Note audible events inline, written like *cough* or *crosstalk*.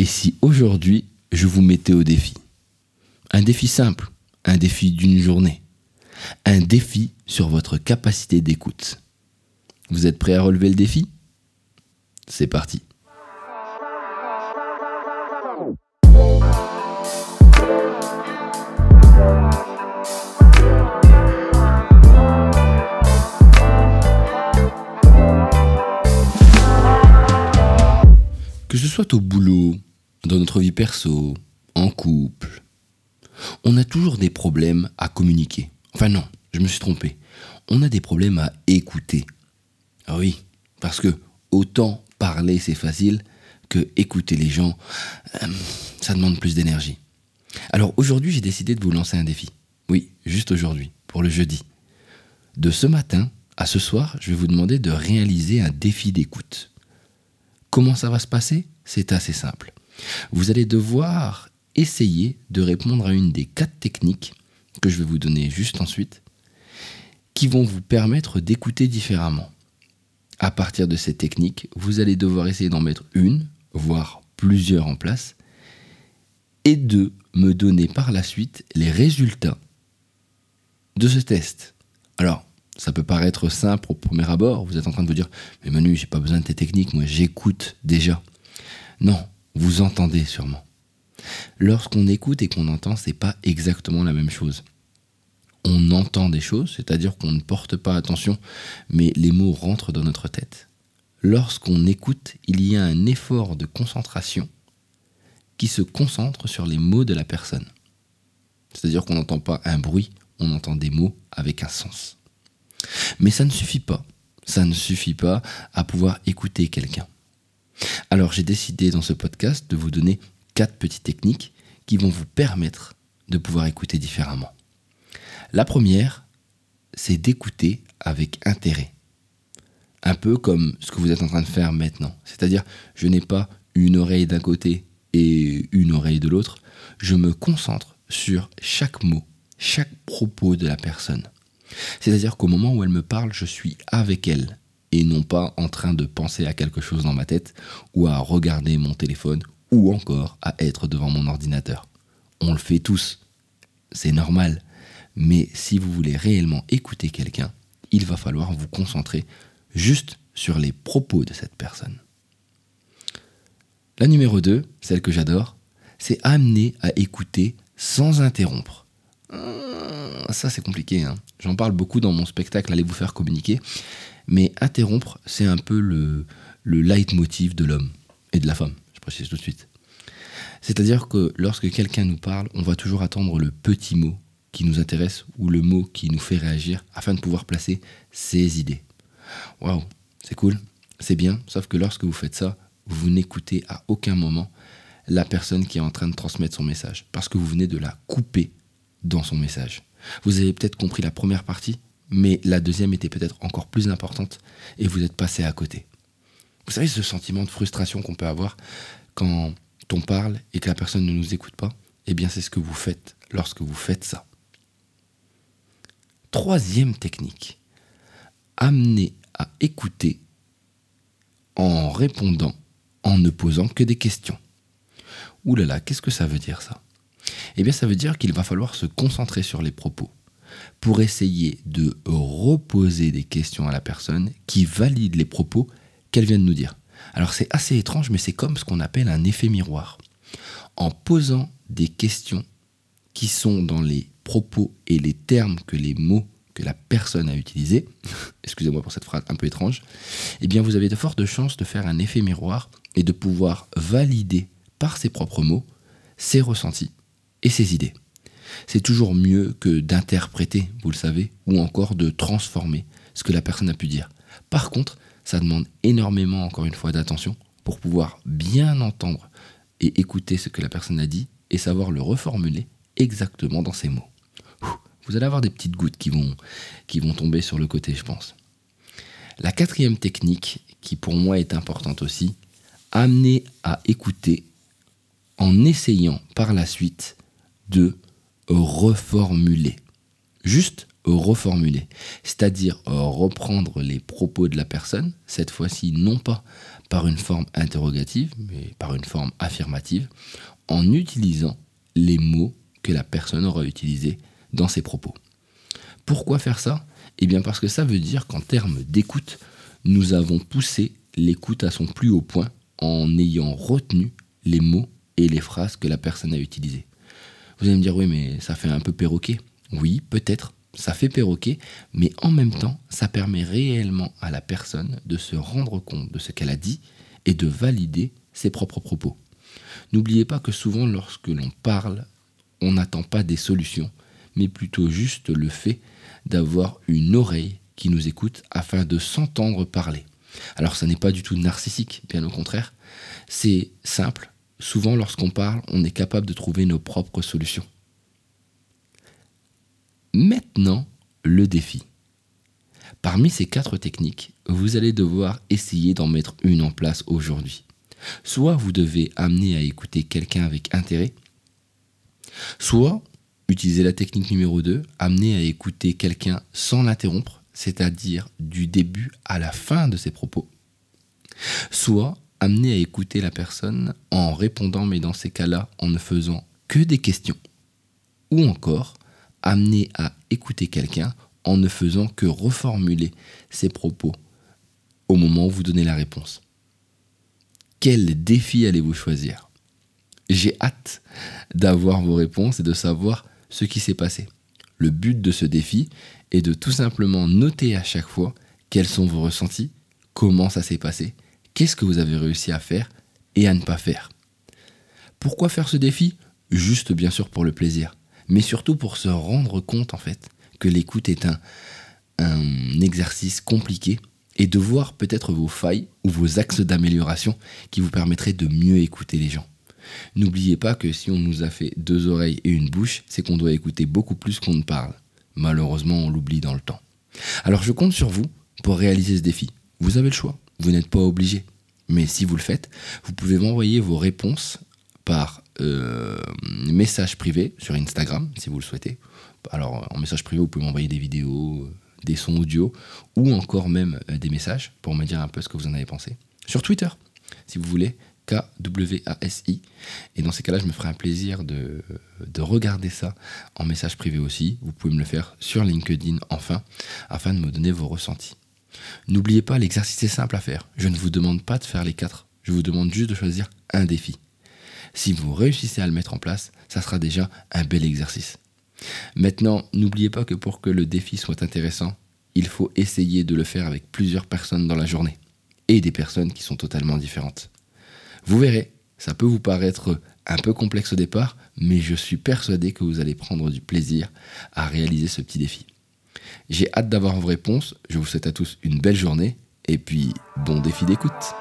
Et si aujourd'hui, je vous mettais au défi? Un défi simple, un défi d'une journée, un défi sur votre capacité d'écoute. Vous êtes prêt à relever le défi? C'est parti. Que ce soit au boulot, perso, en couple, on a toujours des problèmes à communiquer. Enfin non, je me suis trompé. On a des problèmes à écouter. Ah oui, parce que autant parler c'est facile que écouter les gens, euh, ça demande plus d'énergie. Alors aujourd'hui j'ai décidé de vous lancer un défi. Oui, juste aujourd'hui, pour le jeudi. De ce matin à ce soir, je vais vous demander de réaliser un défi d'écoute. Comment ça va se passer? C'est assez simple. Vous allez devoir essayer de répondre à une des quatre techniques que je vais vous donner juste ensuite, qui vont vous permettre d'écouter différemment. À partir de ces techniques, vous allez devoir essayer d'en mettre une, voire plusieurs en place, et de me donner par la suite les résultats de ce test. Alors, ça peut paraître simple au premier abord. Vous êtes en train de vous dire, mais Manu, j'ai pas besoin de tes techniques, moi j'écoute déjà. Non, vous entendez sûrement. Lorsqu'on écoute et qu'on entend, c'est pas exactement la même chose. On entend des choses, c'est-à-dire qu'on ne porte pas attention, mais les mots rentrent dans notre tête. Lorsqu'on écoute, il y a un effort de concentration qui se concentre sur les mots de la personne. C'est-à-dire qu'on n'entend pas un bruit, on entend des mots avec un sens. Mais ça ne suffit pas. Ça ne suffit pas à pouvoir écouter quelqu'un. Alors j'ai décidé dans ce podcast de vous donner quatre petites techniques qui vont vous permettre de pouvoir écouter différemment. La première, c'est d'écouter avec intérêt. Un peu comme ce que vous êtes en train de faire maintenant. C'est-à-dire, je n'ai pas une oreille d'un côté et une oreille de l'autre. Je me concentre sur chaque mot, chaque propos de la personne. C'est-à-dire qu'au moment où elle me parle, je suis avec elle et non pas en train de penser à quelque chose dans ma tête ou à regarder mon téléphone ou encore à être devant mon ordinateur. On le fait tous, c'est normal, mais si vous voulez réellement écouter quelqu'un, il va falloir vous concentrer juste sur les propos de cette personne. La numéro 2, celle que j'adore, c'est amener à écouter sans interrompre. Ah, ça c'est compliqué. Hein. J'en parle beaucoup dans mon spectacle Allez vous faire communiquer. Mais interrompre, c'est un peu le, le leitmotiv de l'homme et de la femme. Je précise tout de suite. C'est-à-dire que lorsque quelqu'un nous parle, on va toujours attendre le petit mot qui nous intéresse ou le mot qui nous fait réagir afin de pouvoir placer ses idées. Waouh, c'est cool, c'est bien, sauf que lorsque vous faites ça, vous n'écoutez à aucun moment la personne qui est en train de transmettre son message parce que vous venez de la couper dans son message. Vous avez peut-être compris la première partie, mais la deuxième était peut-être encore plus importante et vous êtes passé à côté. Vous savez ce sentiment de frustration qu'on peut avoir quand on parle et que la personne ne nous écoute pas? Eh bien c'est ce que vous faites lorsque vous faites ça. Troisième technique, amener à écouter en répondant, en ne posant que des questions. Ouh là là, qu'est-ce que ça veut dire ça? Eh bien ça veut dire qu'il va falloir se concentrer sur les propos pour essayer de reposer des questions à la personne qui valide les propos qu'elle vient de nous dire. Alors c'est assez étrange, mais c'est comme ce qu'on appelle un effet miroir. En posant des questions qui sont dans les propos et les termes que les mots que la personne a utilisés, *laughs* excusez-moi pour cette phrase un peu étrange, eh bien vous avez de fortes chances de faire un effet miroir et de pouvoir valider par ses propres mots ses ressentis et ses idées. C'est toujours mieux que d'interpréter, vous le savez, ou encore de transformer ce que la personne a pu dire. Par contre, ça demande énormément, encore une fois, d'attention pour pouvoir bien entendre et écouter ce que la personne a dit et savoir le reformuler exactement dans ses mots. Vous allez avoir des petites gouttes qui vont, tomber sur le côté, je pense. La quatrième technique, qui pour moi est importante aussi, amener à écouter en essayant par la suite de reformuler. Juste reformuler. C'est-à-dire reprendre les propos de la personne, cette fois-ci non pas par une forme interrogative, mais par une forme affirmative, en utilisant les mots que la personne aura utilisés dans ses propos. Pourquoi faire ça? Eh bien parce que ça veut dire qu'en termes d'écoute, nous avons poussé l'écoute à son plus haut point en ayant retenu les mots et les phrases que la personne a utilisées. Vous allez me dire, oui, mais ça fait un peu perroquet. Oui, peut-être, ça fait perroquet, mais en même temps, ça permet réellement à la personne de se rendre compte de ce qu'elle a dit et de valider ses propres propos. N'oubliez pas que souvent, lorsque l'on parle, on n'attend pas des solutions, mais plutôt juste le fait d'avoir une oreille qui nous écoute afin de s'entendre parler. Alors ça n'est pas du tout narcissique, bien au contraire, c'est simple, souvent lorsqu'on parle, on est capable de trouver nos propres solutions. Maintenant, le défi. Parmi ces quatre techniques, vous allez devoir essayer d'en mettre une en place aujourd'hui. Soit vous devez amener à écouter quelqu'un avec intérêt, soit utiliser la technique numéro 2, amener à écouter quelqu'un sans l'interrompre, c'est-à-dire du début à la fin de ses propos, soit amener à écouter la personne en répondant, mais dans ces cas-là, en ne faisant que des questions. Ou encore, amener à écouter quelqu'un en ne faisant que reformuler ses propos au moment où vous donnez la réponse. Quel défi allez-vous choisir? J'ai hâte d'avoir vos réponses et de savoir ce qui s'est passé. Le but de ce défi est de tout simplement noter à chaque fois quels sont vos ressentis, comment ça s'est passé, qu'est-ce que vous avez réussi à faire et à ne pas faire? Pourquoi faire ce défi? Juste bien sûr pour le plaisir, mais surtout pour se rendre compte en fait que l'écoute est un, exercice compliqué et de voir peut-être vos failles ou vos axes d'amélioration qui vous permettraient de mieux écouter les gens. N'oubliez pas que si on nous a fait deux oreilles et une bouche, c'est qu'on doit écouter beaucoup plus qu'on ne parle. Malheureusement, on l'oublie dans le temps. Alors je compte sur vous pour réaliser ce défi. Vous avez le choix. Vous n'êtes pas obligé. Mais si vous le faites, vous pouvez m'envoyer vos réponses par euh, message privé sur Instagram, si vous le souhaitez. Alors, en message privé, vous pouvez m'envoyer des vidéos, euh, des sons audio, ou encore même euh, des messages pour me dire un peu ce que vous en avez pensé. Sur Twitter, si vous voulez, K-W-A-S-I. Et dans ces cas-là, je me ferai un plaisir de, de, regarder ça en message privé aussi. Vous pouvez me le faire sur LinkedIn, enfin, afin de me donner vos ressentis. N'oubliez pas, l'exercice est simple à faire. Je ne vous demande pas de faire les quatre. Je vous demande juste de choisir un défi. Si vous réussissez à le mettre en place, ça sera déjà un bel exercice. Maintenant, n'oubliez pas que pour que le défi soit intéressant, il faut essayer de le faire avec plusieurs personnes dans la journée. Et des personnes qui sont totalement différentes. Vous verrez, ça peut vous paraître un peu complexe au départ, mais je suis persuadé que vous allez prendre du plaisir à réaliser ce petit défi. J'ai hâte d'avoir vos réponses. Je vous souhaite à tous une belle journée et puis bon défi d'écoute.